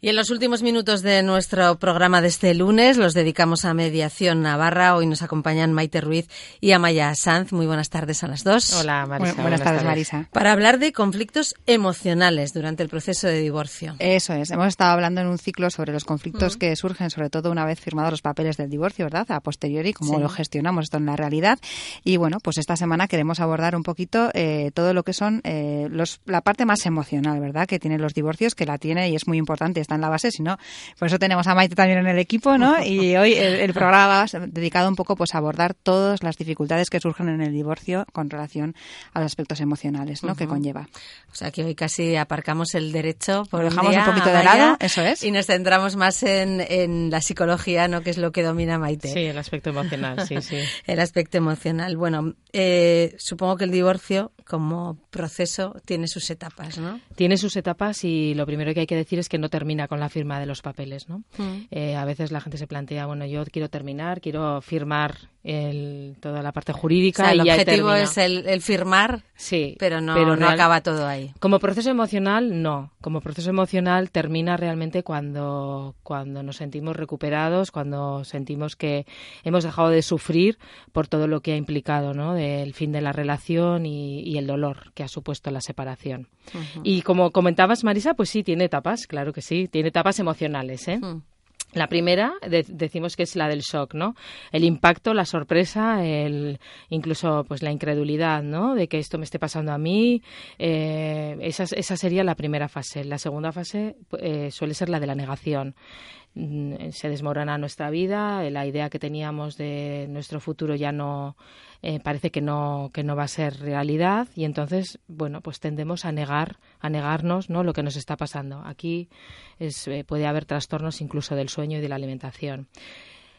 Y en los últimos minutos de nuestro programa de este lunes los dedicamos a Mediación Navarra. Hoy nos acompañan Maite Ruiz y Amaya Sanz. Muy buenas tardes a las dos. Hola, Marisa. buenas, buenas, tardes, Marisa. Para hablar de conflictos emocionales durante el proceso de divorcio. Eso es. Hemos estado hablando en un ciclo sobre los conflictos que surgen, sobre todo una vez firmados los papeles del divorcio, ¿verdad? A posteriori, cómo Sí. lo gestionamos esto en la realidad. Y bueno, pues esta semana queremos abordar un poquito eh, todo lo que son eh, los, la parte más emocional, ¿verdad? Que tienen los divorcios, que la tiene y es muy importante, está en la base, si no, por eso tenemos a Maite también en el equipo, ¿no? Y hoy el, el programa va dedicado un poco pues a abordar todas las dificultades que surgen en el divorcio con relación a los aspectos emocionales, ¿no? Que conlleva. O sea que hoy casi aparcamos el derecho por Lo dejamos día, un poquito de lado, eso es. Y nos centramos más en, en la psicología, ¿no? Que es lo que domina Maite. Sí, el aspecto emocional, sí, sí. El aspecto emocional. Bueno, eh, supongo que el divorcio como proceso tiene sus etapas, ¿no? Tiene sus etapas y lo primero que hay que decir es que no termina con la firma de los papeles, ¿no? Mm. Eh, a veces la gente se plantea, bueno, yo quiero terminar, quiero firmar el- toda la parte jurídica O sea, el y objetivo es el, el firmar, Sí, pero no, no real- acaba todo ahí. Como proceso emocional, no. Como proceso emocional termina realmente cuando, cuando nos sentimos recuperados, cuando sentimos que hemos dejado de sufrir por todo lo que ha implicado, ¿no? Del fin de la relación y, y el dolor que ha supuesto la separación. Y como comentabas, Marisa, pues sí, tiene etapas, claro que sí, tiene etapas emocionales, ¿eh? La primera de- decimos que es la del shock, ¿no? El impacto, la sorpresa, el, incluso pues la incredulidad, ¿no? De que esto me esté pasando a mí. eh, esa, esa sería la primera fase. La segunda fase eh, suele ser la de la negación. Mm, Se desmorona nuestra vida, la idea que teníamos de nuestro futuro ya no eh, parece que no que no va a ser realidad y entonces bueno pues tendemos a negar a negarnos no lo que nos está pasando. Aquí es, eh, puede haber trastornos incluso del sueño y de la alimentación.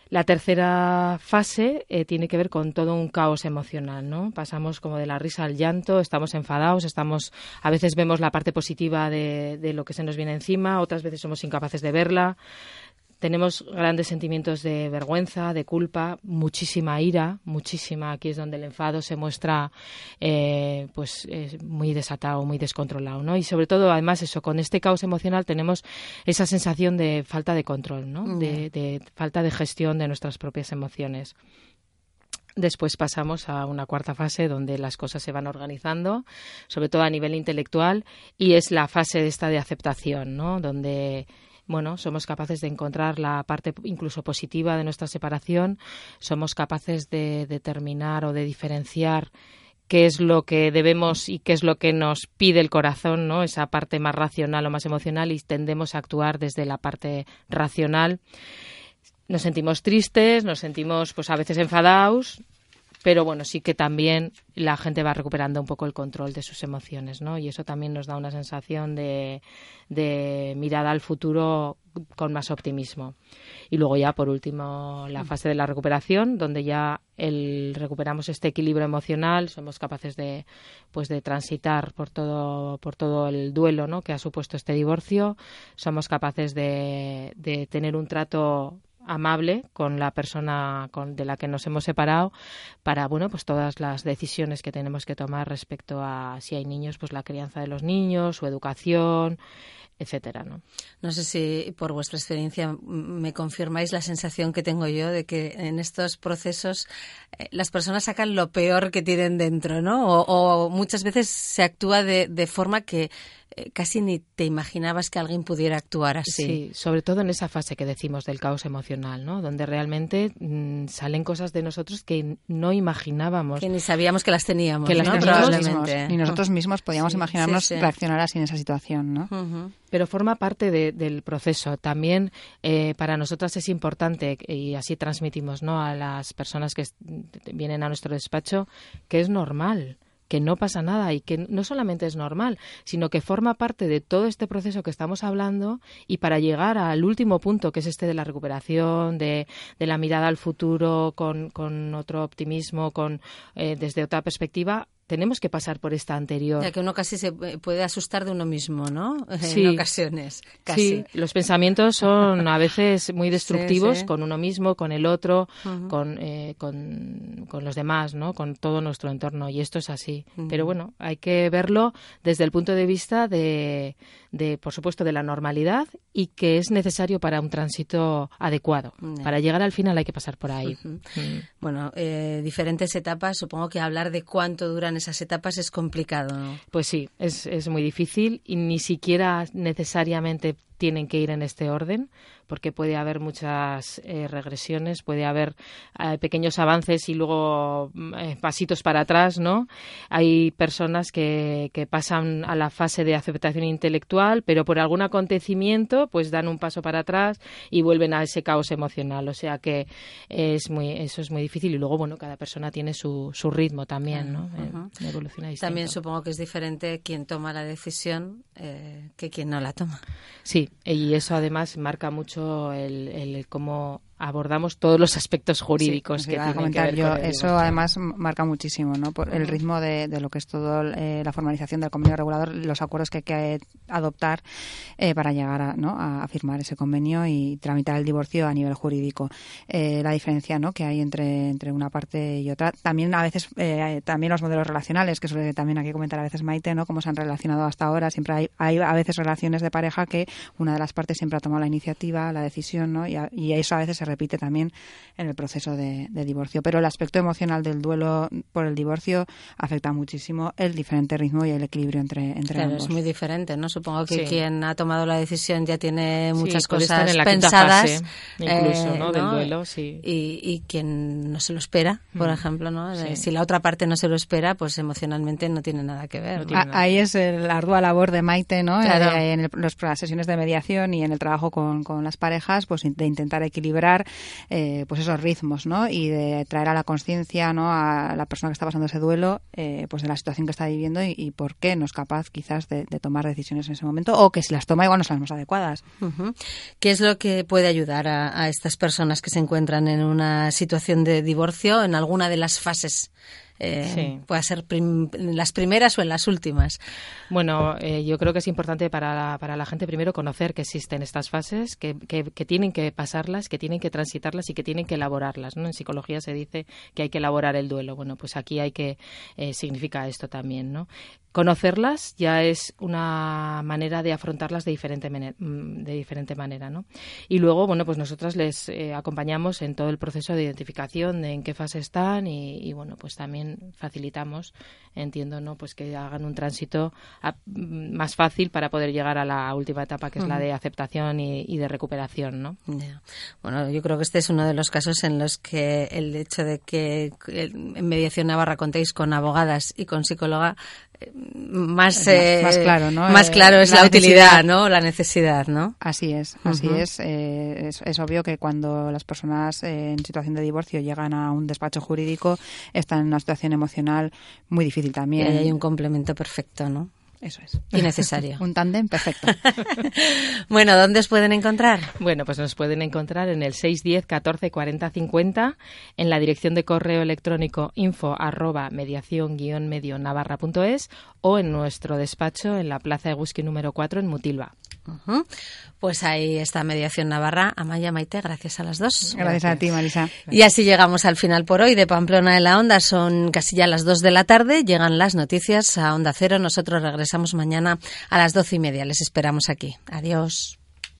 La tercera fase eh, tiene que ver con todo un caos emocional, ¿no? Pasamos como de la risa al llanto, estamos enfadados, estamos, a veces vemos la parte positiva de, de lo que se nos viene encima, otras veces somos incapaces de verla. Tenemos grandes sentimientos de vergüenza, de culpa, muchísima ira, muchísima. Aquí es donde el enfado se muestra, eh, pues, eh, muy desatado, muy descontrolado, ¿no? Y sobre todo, además, eso, con este caos emocional tenemos esa sensación de falta de control, ¿no? De, de falta de gestión de nuestras propias emociones. Después pasamos a una cuarta fase donde las cosas se van organizando, sobre todo a nivel intelectual, y es la fase esta de aceptación, ¿no? Donde bueno, somos capaces de encontrar la parte incluso positiva de nuestra separación, somos capaces de determinar o de diferenciar qué es lo que debemos y qué es lo que nos pide el corazón, ¿no? Esa parte más racional o más emocional y tendemos a actuar desde la parte racional. Nos sentimos tristes, nos sentimos pues a veces enfadados, pero bueno, sí que también la gente va recuperando un poco el control de sus emociones, ¿no? Y eso también nos da una sensación de, de mirada al futuro con más optimismo. Y luego ya, por último, la fase de la recuperación, donde ya el, recuperamos este equilibrio emocional, somos capaces de, pues, de transitar por todo, por todo el duelo ¿no? que ha supuesto este divorcio, somos capaces de, de tener un trato amable con la persona con, de la que nos hemos separado para bueno pues todas las decisiones que tenemos que tomar respecto a si hay niños pues la crianza de los niños su educación etcétera no No sé si por vuestra experiencia me confirmáis la sensación que tengo yo de que en estos procesos eh, las personas sacan lo peor que tienen dentro, ¿no? O, muchas veces se actúa de forma que eh, casi ni te imaginabas que alguien pudiera actuar así. Sí, sobre todo en esa fase que decimos del caos emocional, ¿no? Donde realmente mm, salen cosas de nosotros que no imaginábamos. Que ni sabíamos que las teníamos, Que las teníamos Probablemente. mismos, ni nosotros mismos podíamos Sí, imaginarnos sí, sí. reaccionar así en esa situación, ¿no? Pero forma parte de- del proceso. También eh, para nosotras es importante, y así transmitimos ¿no? a las personas que vienen a nuestro despacho, que es normal que no pasa nada y que no solamente es normal, sino que forma parte de todo este proceso que estamos hablando y para llegar al último punto, que es este de la recuperación, de, de la mirada al futuro con, con otro optimismo, con eh, desde otra perspectiva, tenemos que pasar por esta anterior. Ya que uno casi se puede asustar de uno mismo, ¿no? Sí. En ocasiones, casi. Sí, los pensamientos son a veces muy destructivos con uno mismo, con el otro, con, eh, con, con, los demás, ¿no? Con todo nuestro entorno. Y esto es así. Pero bueno, hay que verlo desde el punto de vista de, de, por supuesto, de la normalidad y que es necesario para un tránsito adecuado. Para llegar al final hay que pasar por ahí. Bueno, eh, diferentes etapas. Supongo que hablar de cuánto duran esas etapas es complicado. ¿no? Pues sí, es muy difícil y ni siquiera necesariamente tienen que ir en este orden, porque puede haber muchas eh, regresiones, puede haber eh, pequeños avances y luego eh, pasitos para atrás, ¿no? Hay personas que, que, pasan a la fase de aceptación intelectual, pero por algún acontecimiento, pues dan un paso para atrás y vuelven a ese caos emocional. O sea que es muy, eso es muy difícil y luego, bueno, cada persona tiene su, su ritmo también, ¿no? Evoluciona También supongo que es diferente quien toma la decisión que quien no la toma. Sí, y eso además marca mucho el, el cómo abordamos todos los aspectos jurídicos que tienen que ver yo. eso además marca muchísimo, ¿no? Por el ritmo de, lo que es todo eh, la formalización del convenio regulador, los acuerdos que hay que adoptar eh, para llegar a, ¿no? a, firmar ese convenio y tramitar el divorcio a nivel jurídico. Eh, la diferencia, ¿no? Que hay entre entre una parte y otra. También a veces también los modelos relacionales que suele también hay que comentar a veces Maite, ¿no? Cómo se han relacionado hasta ahora. Siempre hay, hay a veces relaciones de pareja que una de las partes siempre ha tomado la iniciativa, la decisión, ¿no? Y, y eso a veces se repite también en el proceso de, divorcio. Pero el aspecto emocional del duelo por el divorcio afecta muchísimo el diferente ritmo y el equilibrio entre, entre claro, ambos. es muy diferente, ¿no? Supongo que quien ha tomado la decisión ya tiene muchas cosas pensadas. incluso, eh, ¿no? Del duelo, sí. Y, y, quien no se lo espera, por mm. ejemplo, ¿no? Si la otra parte no se lo espera, pues emocionalmente no tiene nada que ver. Ahí es la ardua labor de Maite, ¿no? En los, las sesiones de mediación y en el trabajo con, con las parejas, pues de intentar equilibrar eh, pues esos ritmos, ¿no? Y de traer a la conciencia, ¿no? A la persona que está pasando ese duelo, eh, pues de la situación que está viviendo y, por qué no es capaz quizás de, tomar decisiones en ese momento o que si las toma igual no son las más adecuadas. ¿Qué es lo que puede ayudar a, a estas personas que se encuentran en una situación de divorcio en alguna de las fases eh, pueda ser en las primeras o en las últimas. Bueno, eh, yo creo que es importante para la, para la gente primero conocer que existen estas fases, que, que, tienen que pasarlas, que tienen que transitarlas y que tienen que elaborarlas. ¿no? En psicología se dice que hay que elaborar el duelo. Bueno, pues aquí hay que eh, significa esto también, ¿no? Conocerlas ya es una manera de afrontarlas de diferente, mm, de diferente manera, ¿no? Y luego, bueno, pues nosotras les eh, acompañamos en todo el proceso de identificación de en qué fase están y, bueno, pues también facilitamos, entiendo, ¿no? Pues que hagan un tránsito mm, más fácil para poder llegar a la última etapa, que es la de aceptación y, de recuperación, ¿no? Bueno, yo creo que este es uno de los casos en los que el hecho de que en Mediación Navarra contéis con abogadas y con psicóloga más, eh, más, claro, ¿no? Más claro es la, utilidad, ¿no? La necesidad, ¿no? Así es, así eh, es. es. obvio que cuando las personas eh, en situación de divorcio llegan a un despacho jurídico están en una situación emocional muy difícil también. Y hay un complemento perfecto, ¿no? Eso es. Y necesario. Un tándem perfecto. bueno, ¿dónde os pueden encontrar? Bueno, pues nos pueden encontrar en el 610 14 40 50, en la dirección de correo electrónico info arroba mediación guion medio navarra.es o en nuestro despacho en la Plaza de Gusqui número 4 en Mutilva. Pues ahí está Mediación Navarra. Amaya Maite, gracias a las dos. Gracias, a ti, Marisa. Y así llegamos al final por hoy de Pamplona en la Onda. Son casi ya las dos de la tarde. Llegan las noticias a Onda Cero. Nosotros regresamos mañana a las doce y media. Les esperamos aquí. Adiós.